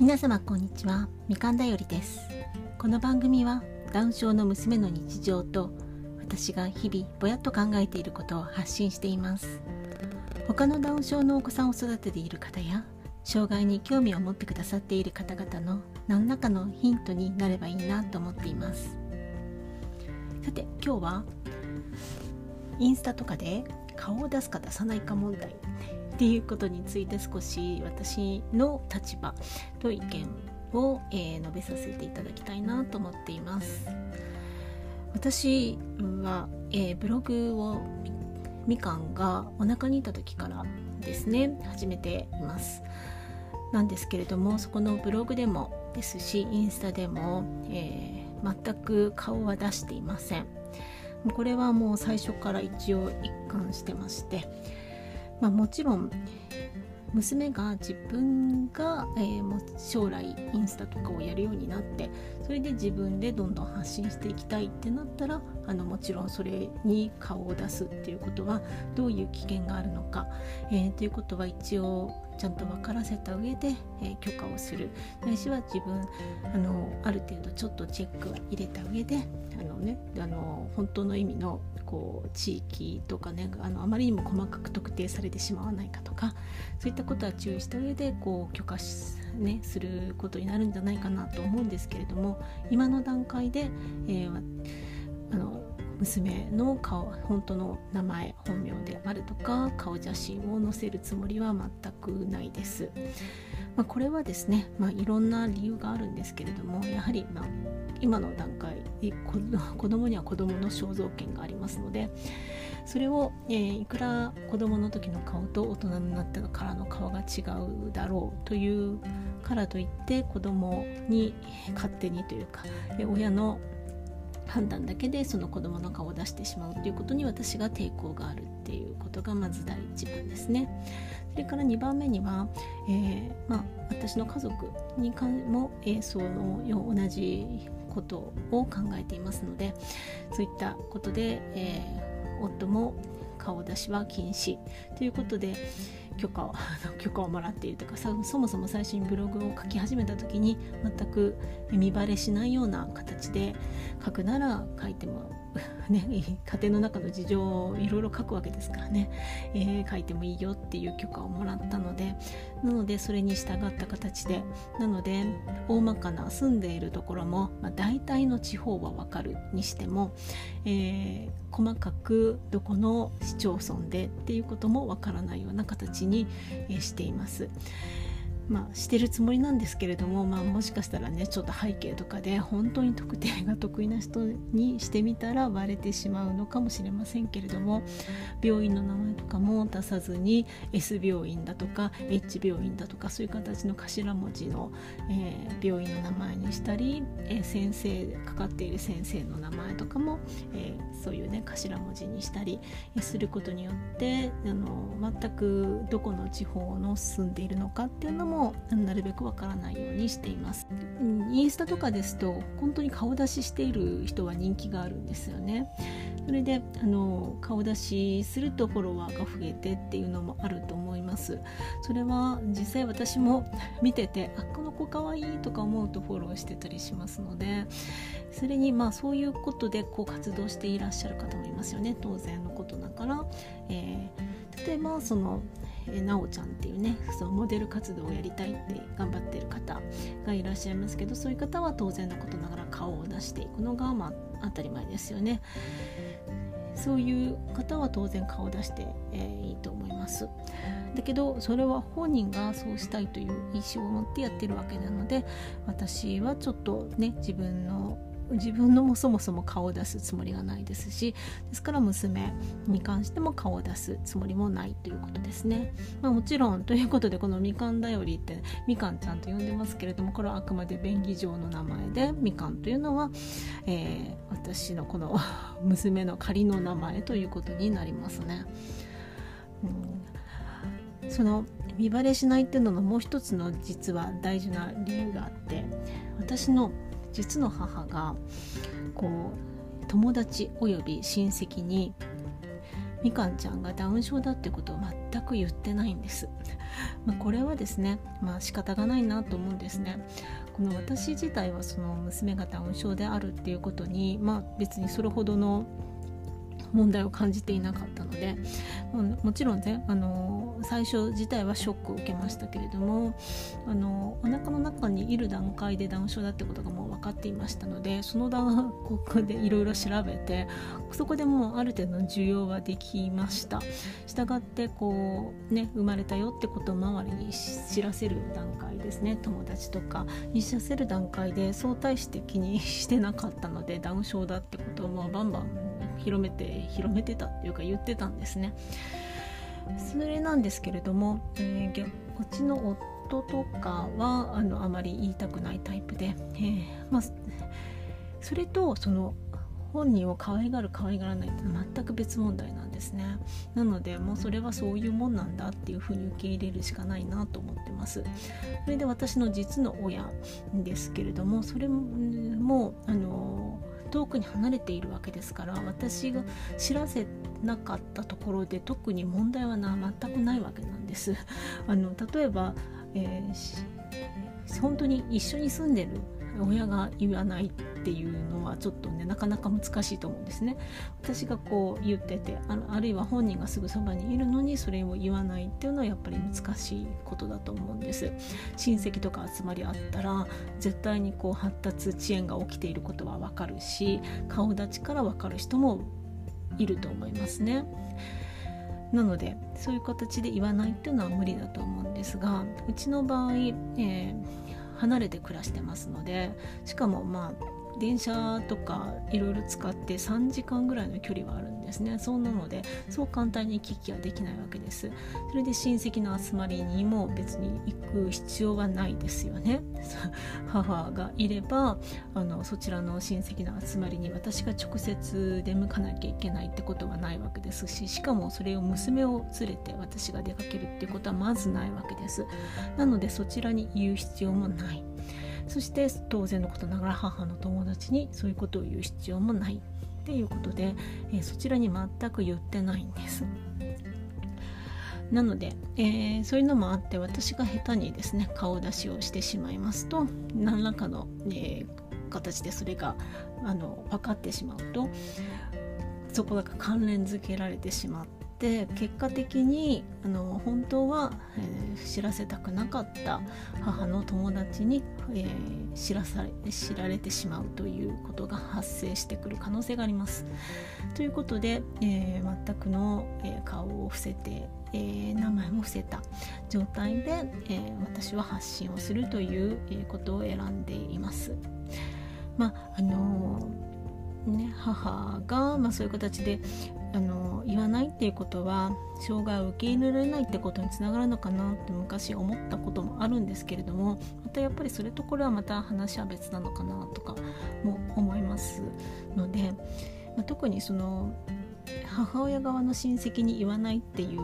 皆様こんにちは。みかんだよりです。この番組はダウン症の娘の日常と私が日々ぼやっと考えていることを発信しています。他のダウン症のお子さんを育てている方や障害に興味を持ってくださっている方々の何らかのヒントになればいいなと思っています。さて今日はインスタとかで顔を出すか出さないか問題。っていうことについて少し私の立場と意見を、えー、述べさせていただきたいなと思っています。私は、えー、ブログをみかんがお腹にいた時からですね始めています。なんですけれどもそこのブログでもですしインスタでも、えー、全く顔は出していません。これはもう最初から一応一貫してまして、まあ、もちろん娘が自分が、えー、将来インスタとかをやるようになってそれで自分でどんどん発信していきたいってなったらあのもちろんそれに顔を出すっていうことはどういう危険があるのか、えー、ということは一応ちゃんと分からせた上で、え、許可をする。ないしは自分あのある程度ちょっとチェックは入れた上であの、ね、あの本当の意味のこう地域とかねあのあまりにも細かく特定されてしまわないかとかそういったことは注意した上でこう許可し、ね、することになるんじゃないかなと思うんですけれども今の段階で、えー、あの娘の顔本当の名前本名であるとか顔写真を載せるつもりは全くないです。まあ、これはですね、まあ、いろんな理由があるんですけれどもやはり、まあ、今の段階で子供には子供の肖像権がありますのでそれを、えー、いくら子供の時の顔と大人になってからの顔が違うだろうというからといって子供に勝手にというか親の判断だけでその子供の顔を出してしまうということに私が抵抗があるっていうことがまず第一番ですね。それから2番目には、えー、まあ、私の家族にも、えー、その同じことを考えていますのでそういったことで、えー、夫も顔出しは禁止。ということで許可を 許可をもらっているとかそもそも最初にブログを書き始めた時に全く見バレしないような形で書くなら書いても ね、家庭の中の事情をいろいろ書くわけですからね、えー、書いてもいいよっていう許可をもらったので。なのでそれに従った形で。なので大まかな住んでいるところも、まあ、大体の地方は分かるにしても、えー、細かくどこの市町村でっていうことも分からないような形に、しています。まあ、してるつもりなんですけれども、まあ、もしかしたらねちょっと背景とかで本当に特定が得意な人にしてみたら割れてしまうのかもしれませんけれども病院の名前とかも出さずに S 病院だとか H 病院だとかそういう形の頭文字の、えー、病院の名前にしたり、えー、先生かかっている先生の名前とかも、えー、そういうね頭文字にしたりすることによってあの全くどこの地方の住んでいるのかっていうのももなるべくわからないようにしています、うん、インスタとかですと本当に顔出ししている人は人気があるんですよね。それであの顔出しするとフォロワーが増えてっていうのもあると思います。それは実際私も 見ててあこの子かわいいとか思うとフォローしてたりしますのでそれにまあそういうことでこう活動していらっしゃる方もいますよね。当然のことだから、えー、例えばそのなおちゃんっていうねそのモデル活動をやりたいって頑張ってる方がいらっしゃいますけどそういう方は当然のことながら顔を出していくのが、まあ、当たり前ですよね。そういう方は当然顔を出して、えー、いいと思います。だけどそれは本人がそうしたいという意思を持ってやってるわけなので私はちょっとね自分の自分のもそもそも顔を出すつもりがないですしですから娘に関しても顔を出すつもりもないということですね、まあ、もちろんということでこのみかんだよりってみかんちゃんと呼んでますけれどもこれはあくまで便宜上の名前でみかんというのは、えー、私のこの 娘の仮の名前ということになりますね、うん、その見バレしないっていうののもう一つの実は大事な理由があって私の実の母がこう友達および親戚にみかんちゃんがダウン症だってことを全く言ってないんです。まあ、これはですねまあ仕方がないなと思うんですね。この私自体はその娘がダウン症であるっていうことにまあ別にそれほどの問題を感じていなかったのでもちろんねあの最初自体はショックを受けましたけれどもあのお腹の中にいる段階でダウン症だってことがもう分かっていましたのでその段階でいろいろ調べてそこでもうある程度の需要はできました。したがってこうね生まれたよってことを周りに知らせる段階ですね。友達とかに知らせる段階で相対して気にしてなかったのでダウン症だってことをもうバンバン広めて広めてたっていうか言ってたんですね。それなんですけれども、えー、こっちの夫とかはあのあまり言いたくないタイプで、えー、まあ、それとその本人を可愛がる可愛がらないって全く別問題なんですねなのでもうそれはそういうもんなんだっていうふうに受け入れるしかないなと思ってますそれで私の実の親ですけれどもそれもあの遠くに離れているわけですから私が知らせなかったところで特に問題はな全くないわけなんです。あの例えば、えー、本当に一緒に住んでる親が言わないっていうのはちょっとねなかなか難しいと思うんですね。私がこう言っててああるいは本人がすぐそばにいるのにそれを言わないっていうのはやっぱり難しいことだと思うんです。親戚とか集まりあったら絶対にこう発達遅延が起きていることはわかるし顔立ちからわかる人もいると思いますね。なのでそういう形で言わないっていうのは無理だと思うんですがうちの場合、えー、離れて暮らしてますのでしかもまあ電車とかいろいろ使って3時間ぐらいの距離はあるんですね。そうなのでそう簡単に行き来はできないわけです。それで親戚の集まりにも別に行く必要はないですよね。母がいればあのそちらの親戚の集まりに私が直接出向かなきゃいけないってことはないわけですししかもそれを娘を連れて私が出かけるっていうことはまずないわけです。なのでそちらに言う必要もないそして当然のことながら母の友達にそういうことを言う必要もないっていうことで、えー、そちらに全く言ってないんです。なので、えー、そういうのもあって私が下手にですね顔出しをしてしまいますと何らかの、えー、形でそれがあの分かってしまうとそこが関連づけられてしまってで結果的にあの本当は、えー、知らせたくなかった母の友達に、えー、知らされ知られてしまうということが発生してくる可能性があります。ということで、えー、全くの、え顔を伏せて、え名前も伏せた状態で、え私は発信をするという、ことを選んでいます。まああのね、母が、まあ、そういう形であの言わないっていうことは障害を受け入れられないってことにつながるのかなって昔思ったこともあるんですけれどもまたやっぱりそれとこれはまた話は別なのかなとかも思いますので、まあ、特にその母親側の親戚に言わないっていう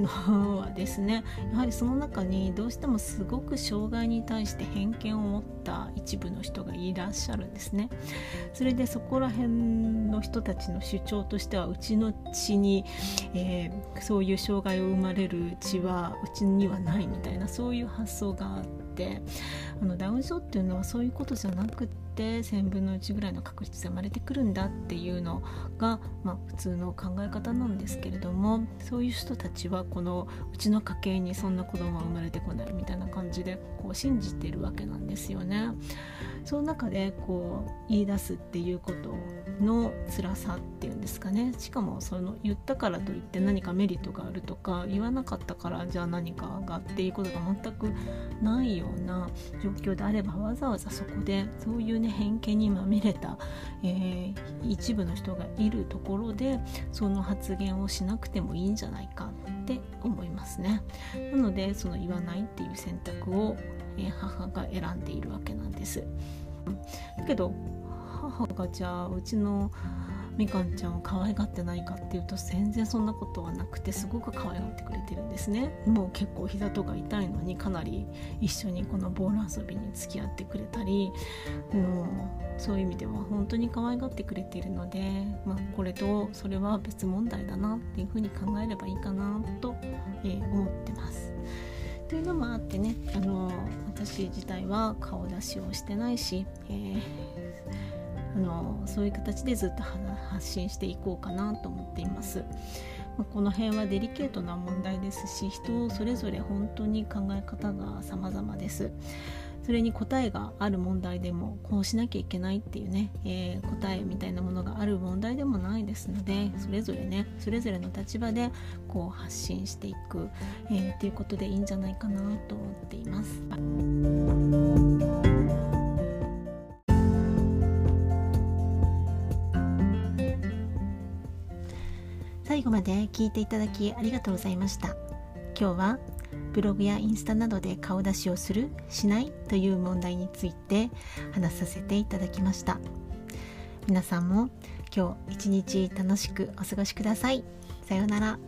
のはですねやはりその中にどうしてもすごく障害に対して偏見を持った一部の人がいらっしゃるんですね。それでそこら辺の人たちの主張としてはうちの血に、えー、そういう障害を生まれる血はうちにはないみたいなそういう発想があってあのダウン症っていうのはそういうことじゃなくてって1000分の1ぐらいの確率で生まれてくるんだっていうのが、まあ、普通の考え方なんですけれどもそういう人たちはこのうちの家系にそんな子供は生まれてこないみたいな感じでこう信じてるわけなんですよね。その中でこう言い出すっていうことの辛さっていうんですかねしかもその言ったからといって何かメリットがあるとか言わなかったからじゃあ何かがっていうことが全くないような状況であればわざわざそこでそういうね偏見にまみれた、えー、一部の人がいるところでその発言をしなくてもいいんじゃないかって思いますね。なのでその言わないっていう選択を、えー、母が選んでいるわけなんです。だけど母がじゃあうちのみかんちゃんを可愛がってないかっていうと全然そんなことはなくてすごく可愛がってくれてるんですねもう結構膝とか痛いのにかなり一緒にこのボール遊びに付き合ってくれたりもうそういう意味では本当に可愛がってくれているので、まあ、これとそれは別問題だなっていうふうに考えればいいかなと、え、思ってます。というのもあってねあの私自体は顔出しをしてないし、えー、あのそういう形でずっと発信していこうかなと思っています。まこの辺はデリケートな問題ですし人それぞれ本当に考え方が様々です。それに答えがある問題でもこうしなきゃいけないっていうね、えー、答えみたいなものがある問題でもないですのでそれぞれねそれぞれの立場でこう発信していく、えー、っていうことでいいんじゃないかなと思っています。後まで聞いていただきありがとうございました。今日はブログやインスタなどで顔出しをするしないという問題について話させていただきました。皆さんも今日一日楽しくお過ごしください。さようなら。